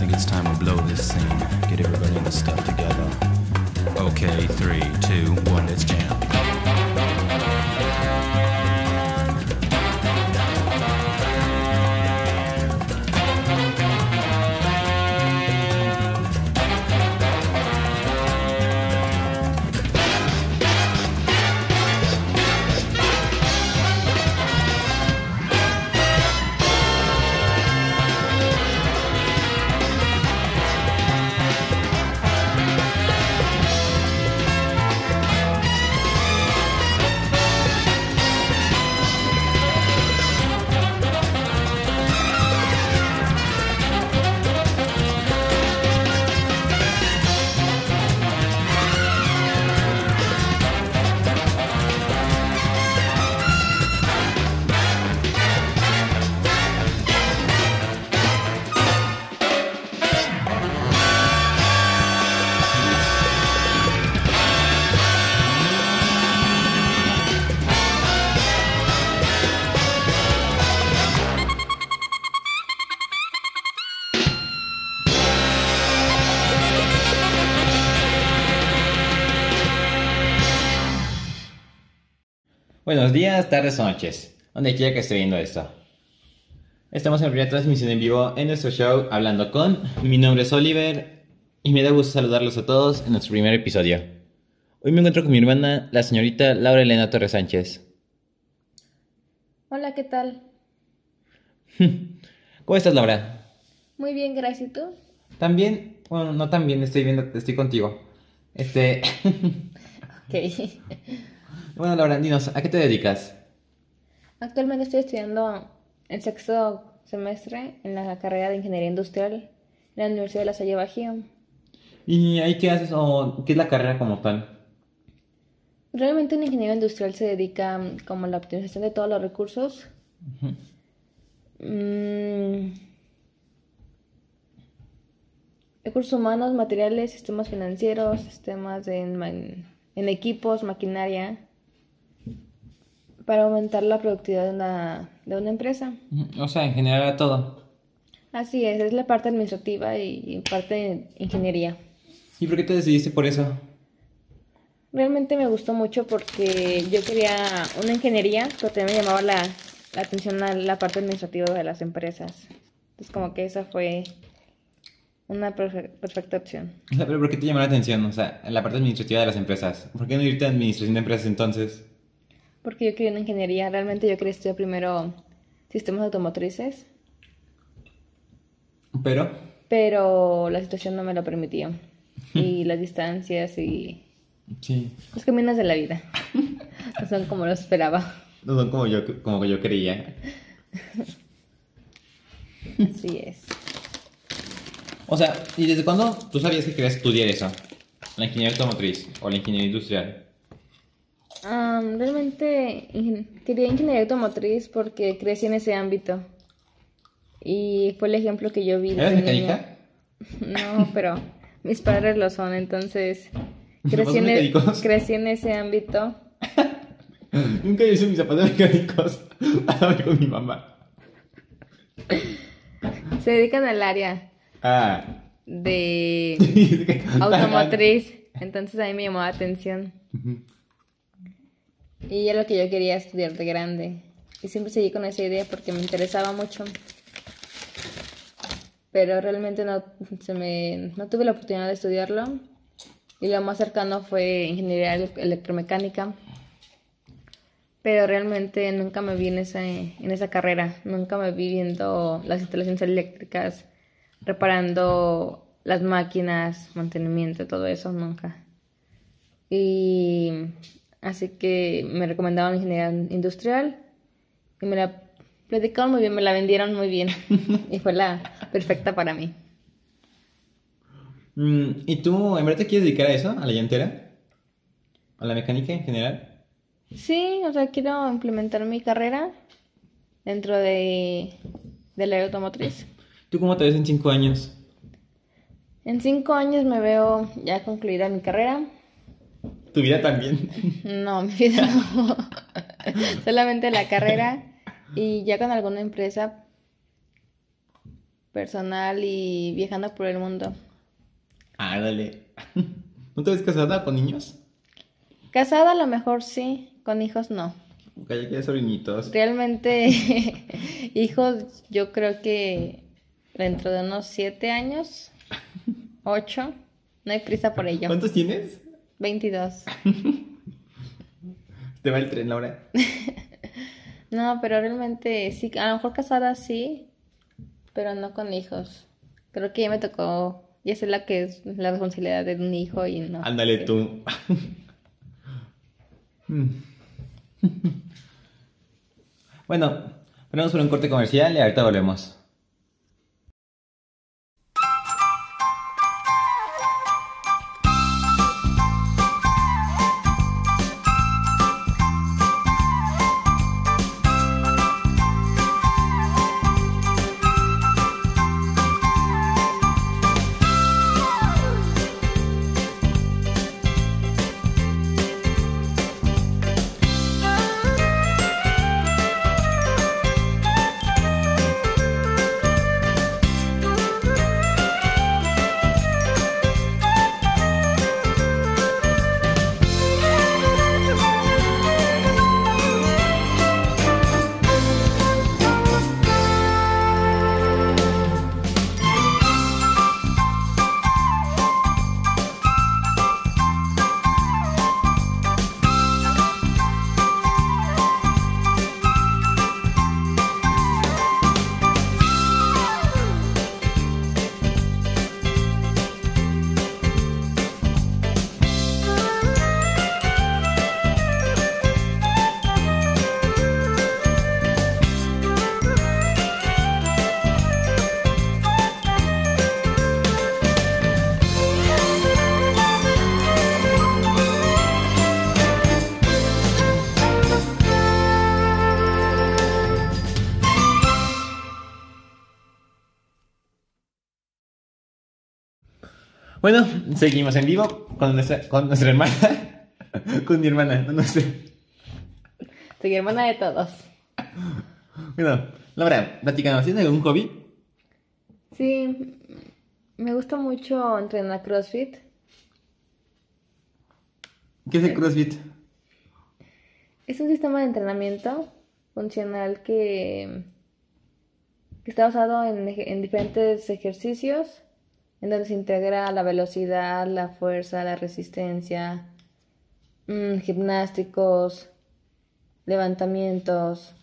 think it's time to blow this scene. Get everybody in the stuff together. Okay, three, two, one, let's jam. Buenos días, tardes o noches, donde quiera que esté viendo esto. Estamos en primera transmisión en vivo en nuestro show Hablando con. Mi nombre es Oliver y me da gusto saludarlos a todos en nuestro primer episodio. Hoy me encuentro con mi hermana, la señorita Laura Elena Torres Sánchez. Hola, ¿qué tal? ¿Cómo estás, Laura? Muy bien, gracias. ¿Y tú? También, bueno, no tan bien, estoy viendo, estoy contigo. Este. Ok. bueno, Laura, dinos, ¿a qué te dedicas? Actualmente estoy estudiando el sexto semestre en la carrera de Ingeniería Industrial en la Universidad de La Salle Bajío. ¿Y ahí qué haces o qué es la carrera como tal? Realmente un ingeniero industrial se dedica como a la optimización de todos los recursos. Mm, recursos humanos, materiales, sistemas financieros, sistemas en equipos, maquinaria, para aumentar la productividad de una, de una empresa. O sea, en general a todo. Así es, es la parte administrativa y, parte de ingeniería. ¿Y por qué te decidiste por eso? Realmente me gustó mucho porque yo quería una ingeniería, pero también me llamaba la, la atención a la parte administrativa de las empresas. Entonces como que esa fue una perfe- perfecta opción. O sea, pero ¿por qué te llamó la atención? O sea, la parte administrativa de las empresas. ¿Por qué no irte a administración de empresas entonces? Porque yo quería una ingeniería, realmente yo quería estudiar primero sistemas automotrices, Pero, pero la situación no me lo permitía. Y las distancias y sí, los caminos de la vida no son como lo esperaba. no son como yo, como yo creía. Así es. O sea, ¿y desde cuándo tú sabías que querías estudiar eso? La ingeniería automotriz o la ingeniería industrial. Am, realmente ingen- quería ingeniería automotriz porque crecí en ese ámbito. Y fue el ejemplo que yo vi ¿Eres mecánica? No, pero mis padres lo son, entonces ¿Los crecí en, e- crecí en ese ámbito. Nunca hice mis zapatos mecánicos. Háblame con mi mamá. Se dedican al área Ah. de automotriz, entonces a mí me llamó la atención. Y era lo que yo quería estudiar de grande. Y siempre seguí con esa idea porque me interesaba mucho. Pero realmente no, se me, no tuve la oportunidad de estudiarlo. Y lo más cercano fue ingeniería ele- electromecánica. Pero realmente nunca me vi en esa, en esa carrera. Nunca me vi viendo las instalaciones eléctricas, reparando las máquinas, mantenimiento, todo eso, nunca. Y así que me recomendaban ingeniería industrial y me la platicaron muy bien, me la vendieron muy bien y fue la perfecta para mí. Mm, ¿Y tú en verdad te quieres dedicar a eso? ¿A la llantera? ¿A la mecánica en general? Sí, o sea, quiero implementar mi carrera dentro de, de la automotriz. ¿Tú cómo te ves en cinco años? En cinco años me veo ya concluida mi carrera. ¿Tu vida también? No, mi vida no. Solamente la carrera y ya con alguna empresa. personal y viajando por el mundo. Ah, dale. ¿No te ves casada con niños? Casada a lo mejor sí, con hijos no. Que ya quieres sobrinitos. Realmente, hijos, yo creo que dentro de unos siete años, ocho, no hay prisa por ello. ¿Cuántos tienes? 22. ¿Te va el tren, Laura? No, pero realmente sí, a lo mejor casada sí, pero no con hijos. Creo que ya me tocó, ya sé la que es la responsabilidad de un hijo y no. Ándale Sí. tú. Bueno, ponemos por un corte comercial y ahorita volvemos. Bueno, seguimos en vivo con nuestra, con nuestra hermana. con mi hermana, no, no sé. Soy hermana de todos. Bueno, Laura, platícanos, ¿tienes algún hobby? Sí, me gusta mucho entrenar CrossFit. ¿Qué es el CrossFit? Es un sistema de entrenamiento funcional que, que está basado en, en diferentes ejercicios, en donde se integra la velocidad, la fuerza, la resistencia, mm, gimnásticos, levantamientos,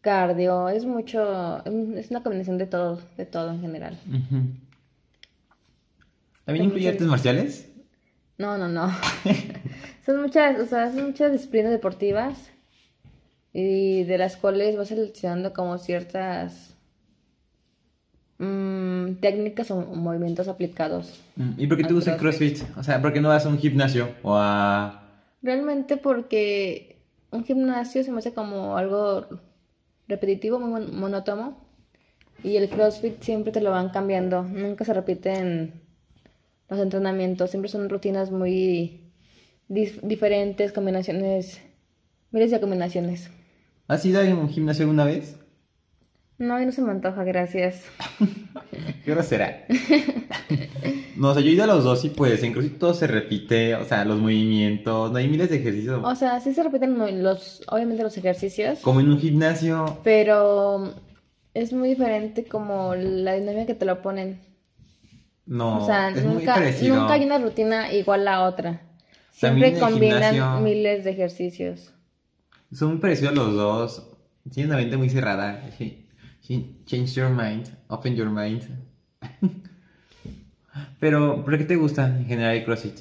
cardio. Es mucho, es una combinación de todo, de todo en general. ¿También incluye artes marciales? No, no, no. son muchas, o sea, son muchas disciplinas deportivas y de las cuales vas seleccionando como ciertas mm, técnicas o movimientos aplicados. Mm, ¿Y por qué te gusta el CrossFit? O sea, ¿por qué no vas a un gimnasio o a... Realmente porque un gimnasio se me hace como algo repetitivo, muy mon- monótono. Y el CrossFit siempre te lo van cambiando. Nunca se repiten los entrenamientos. Siempre son rutinas muy dif- diferentes, combinaciones, miles de combinaciones. ¿Has ido a un gimnasio alguna vez? No, y no se me antoja, gracias. ¿Qué hora será? no, o sea, yo he ido a los dos y pues CrossFit todo se repite, o sea, los movimientos, no hay miles de ejercicios. O sea, sí se repiten muy- los, obviamente los ejercicios. Como en un gimnasio. Pero es muy diferente como la dinámica que te lo ponen. No, O sea, es muy nunca, parecido. nunca hay una rutina igual a otra. Siempre combinan gimnasio- miles de ejercicios. Son muy parecidos los dos. Tienen la mente muy cerrada. Ch- Change your mind. Open your mind. Pero, ¿por qué te gusta en general el CrossFit?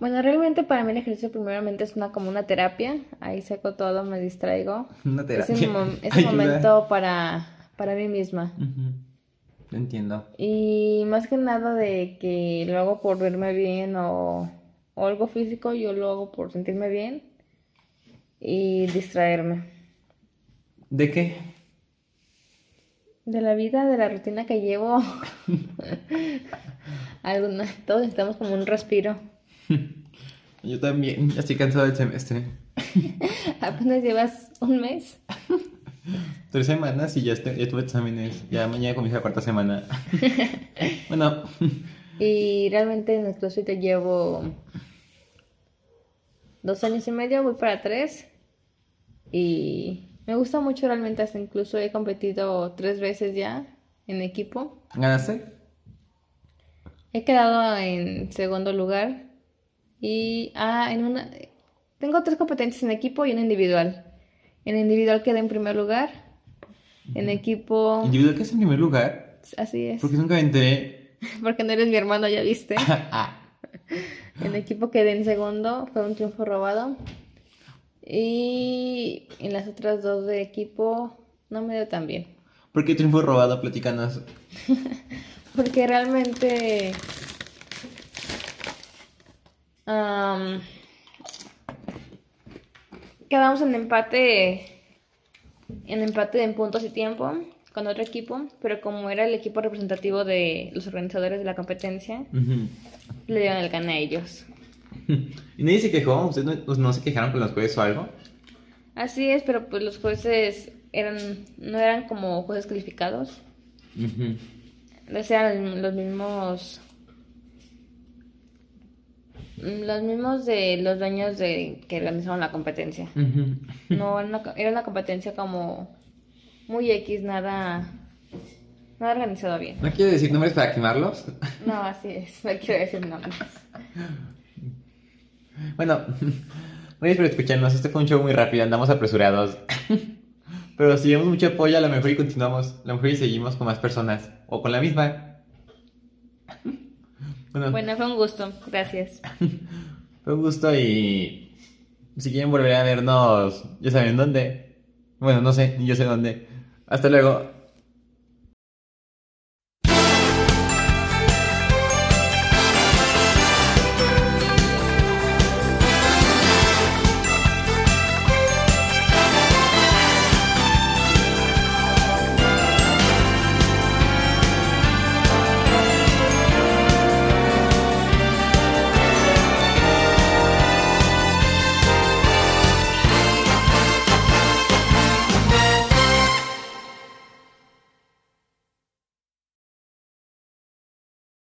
Bueno, realmente para mí el ejercicio primeramente es una como una terapia. Ahí saco todo, me distraigo. Una Es terapia. un, mom- es un momento para, para mí misma. Ujú. Entiendo. Y más que nada de que lo hago por verme bien o, o algo físico, yo lo hago por sentirme bien y distraerme. ¿De qué? De la vida, de la rutina que llevo. Todos necesitamos como un respiro. Yo también. Ya estoy cansado del semestre. Apenas llevas un mes. tres semanas y ya, este- ya tuve exámenes. Ya mañana comienza la cuarta semana. bueno, Y realmente en el CrossFit te llevo dos años y medio, voy para tres. Y me gusta mucho realmente, hasta incluso he competido tres veces ya en equipo. ¿ganaste? He quedado en segundo lugar. Y ah, en una tengo tres competencias en equipo y una individual. En individual quedé en primer lugar. En equipo, ¿Individual que es en primer lugar? así es. Porque nunca me enteré. Porque no eres mi hermano, ya viste. Ah, En equipo quedé en segundo, fue un triunfo robado. Y en las otras dos de equipo no me dio tan bien. ¿Por qué triunfo robado? Platicanos. Porque realmente... am, quedamos en empate, en empate en puntos y tiempo con otro equipo, pero como era el equipo representativo de los organizadores de la competencia, le dieron el gane a ellos. ¿Y nadie se quejó? ¿Ustedes no, no se quejaron con los jueces o algo? Así es, pero pues los jueces eran, no eran como jueces calificados, Ujú. eran los mismos, los mismos de los dueños de que organizaron la competencia. No, era una, era una competencia como muy X, nada, nada organizado bien. ¿No quiero decir nombres para quemarlos? No, así es, no quiero decir nombres. Bueno, gracias por escucharnos. Este fue un show muy rápido, andamos apresurados. Pero si vemos mucho apoyo, a lo mejor y continuamos. A lo mejor y seguimos con más personas. O con la misma. Bueno, Bueno, fue un gusto, gracias. fue un gusto y... Si quieren volver a vernos, ya saben dónde. Bueno, no sé, ni yo sé dónde. Hasta luego.